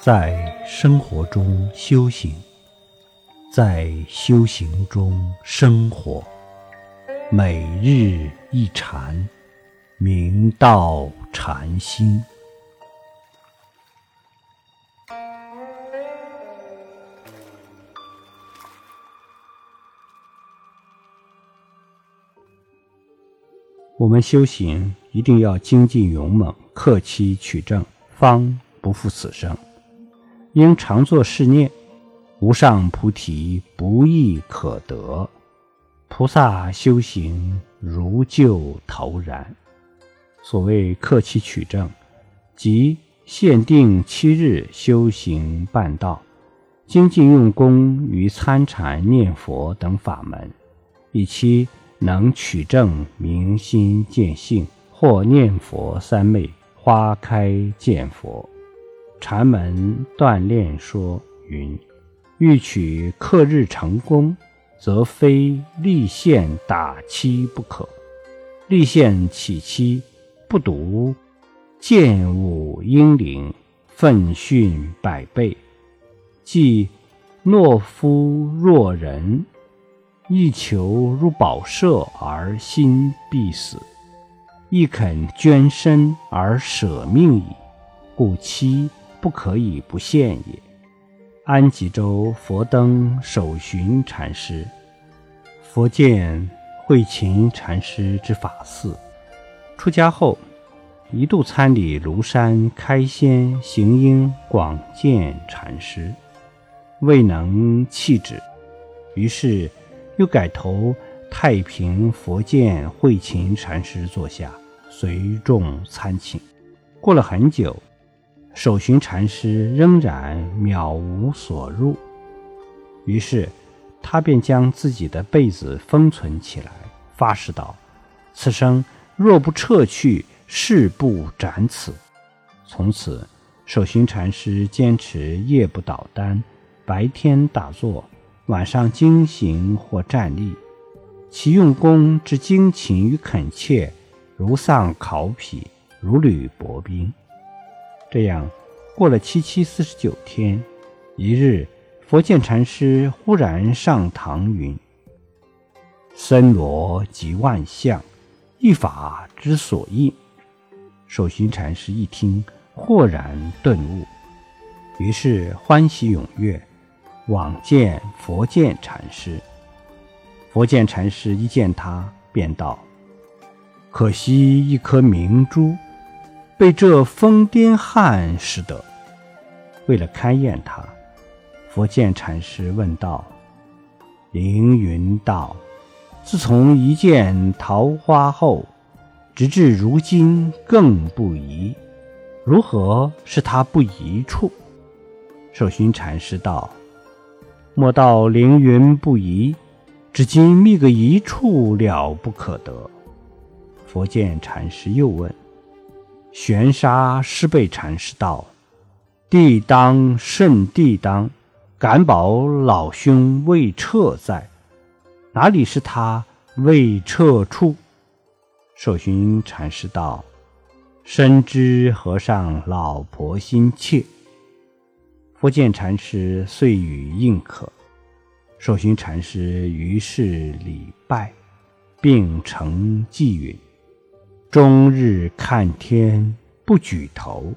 在生活中修行，在修行中生活，每日一禅，明道禅心。我们修行一定要精进勇猛，克期取证，方不负此生。应常作是念：无上菩提不易可得，菩萨修行如旧陶然。所谓克期取证，即限定七日修行办道，精进用功于参禅、念佛等法门，以期。能取证明心见性，或念佛三昧，花开见佛。禅门锻炼说云：欲取克日成功，则非立宪打七不可。立宪起期，不独剑舞英灵，奋训百倍，即懦夫弱人。亦求入宝舍而心必死，亦肯捐身而舍命矣，故期不可以不现也。安吉州佛灯守寻禅师，佛见慧勤禅师之法寺，出家后一度参礼庐山开先行英广见禅师，未能弃止，于是。又改投太平佛见慧勤禅师座下，随众参请。过了很久，守寻禅师仍然渺无所入，于是他便将自己的被子封存起来，发誓道：“此生若不撤去，誓不斩此。”从此，守寻禅师坚持夜不倒单，白天打坐。晚上经行或站立，其用功之精勤与恳切，如丧考妣，如履薄冰。这样过了七七四十九天，一日，佛见禅师忽然上堂云：“森罗即万象，一法之所应。”守寻禅师一听，豁然顿悟，于是欢喜踊跃。往见佛见禅师，佛见禅师一见他，便道：“可惜一颗明珠，被这疯癫汉使得。”为了勘验他，佛见禅师问道：“凌云道，自从一见桃花后，直至如今更不疑，如何是他不疑处？”寿勋禅师道。莫道凌云不疑，至今觅个一处了不可得。佛见禅师又问：“玄沙师备禅师道：‘地当甚地当，敢保老兄未撤在，哪里是他未撤处？’受寻禅师道：‘深知和尚老婆心切。’福建禅师遂予应可，受寻禅师于是礼拜，并承寄允：终日看天不举头，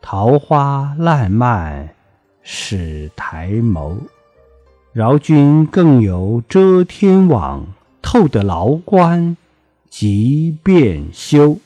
桃花烂漫始抬眸。饶君更有遮天网，透得牢关即便休。